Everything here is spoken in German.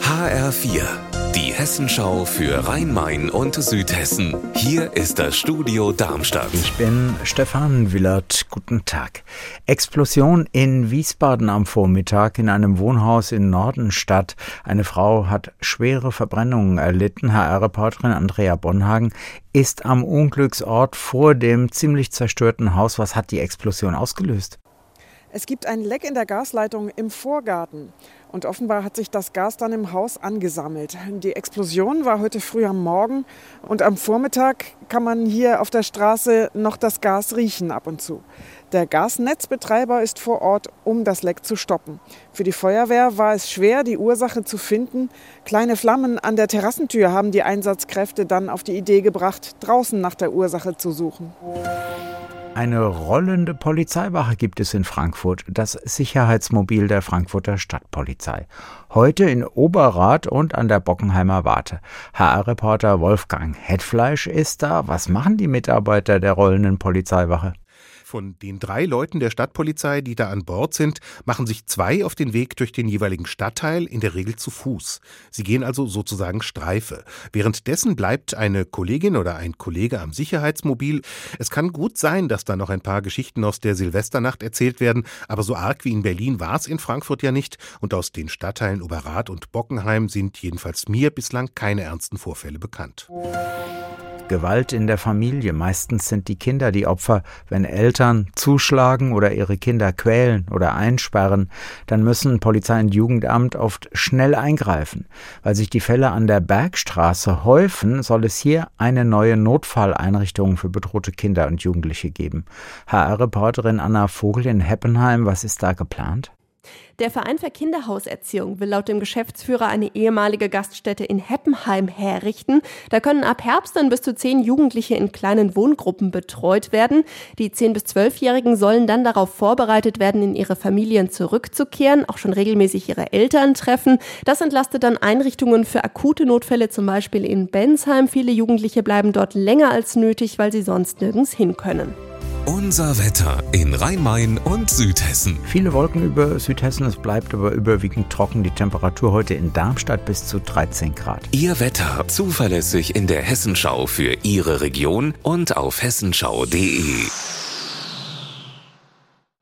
HR4, die Hessenschau für Rhein-Main und Südhessen. Hier ist das Studio Darmstadt. Ich bin Stefan Willert. Guten Tag. Explosion in Wiesbaden am Vormittag in einem Wohnhaus in Nordenstadt. Eine Frau hat schwere Verbrennungen erlitten. HR-Reporterin Andrea Bonhagen ist am Unglücksort vor dem ziemlich zerstörten Haus. Was hat die Explosion ausgelöst? Es gibt ein Leck in der Gasleitung im Vorgarten. Und offenbar hat sich das Gas dann im Haus angesammelt. Die Explosion war heute früh am Morgen und am Vormittag kann man hier auf der Straße noch das Gas riechen ab und zu. Der Gasnetzbetreiber ist vor Ort, um das Leck zu stoppen. Für die Feuerwehr war es schwer, die Ursache zu finden. Kleine Flammen an der Terrassentür haben die Einsatzkräfte dann auf die Idee gebracht, draußen nach der Ursache zu suchen. Eine rollende Polizeiwache gibt es in Frankfurt, das Sicherheitsmobil der Frankfurter Stadtpolizei. Heute in Oberrat und an der Bockenheimer Warte. HR-Reporter Wolfgang Hetfleisch ist da. Was machen die Mitarbeiter der rollenden Polizeiwache? Von den drei Leuten der Stadtpolizei, die da an Bord sind, machen sich zwei auf den Weg durch den jeweiligen Stadtteil, in der Regel zu Fuß. Sie gehen also sozusagen Streife. Währenddessen bleibt eine Kollegin oder ein Kollege am Sicherheitsmobil. Es kann gut sein, dass da noch ein paar Geschichten aus der Silvesternacht erzählt werden, aber so arg wie in Berlin war es in Frankfurt ja nicht. Und aus den Stadtteilen Oberrat und Bockenheim sind jedenfalls mir bislang keine ernsten Vorfälle bekannt. Gewalt in der Familie. Meistens sind die Kinder die Opfer. Wenn Eltern zuschlagen oder ihre Kinder quälen oder einsperren, dann müssen Polizei und Jugendamt oft schnell eingreifen. Weil sich die Fälle an der Bergstraße häufen, soll es hier eine neue Notfalleinrichtung für bedrohte Kinder und Jugendliche geben. HR-Reporterin Anna Vogel in Heppenheim, was ist da geplant? Der Verein für Kinderhauserziehung will laut dem Geschäftsführer eine ehemalige Gaststätte in Heppenheim herrichten. Da können ab Herbst dann bis zu zehn Jugendliche in kleinen Wohngruppen betreut werden. Die zehn bis zwölfjährigen sollen dann darauf vorbereitet werden, in ihre Familien zurückzukehren, auch schon regelmäßig ihre Eltern treffen. Das entlastet dann Einrichtungen für akute Notfälle, zum Beispiel in Bensheim. Viele Jugendliche bleiben dort länger als nötig, weil sie sonst nirgends hin können. Unser Wetter in Rhein-Main und Südhessen. Viele Wolken über Südhessen, es bleibt aber überwiegend trocken. Die Temperatur heute in Darmstadt bis zu 13 Grad. Ihr Wetter zuverlässig in der Hessenschau für Ihre Region und auf hessenschau.de.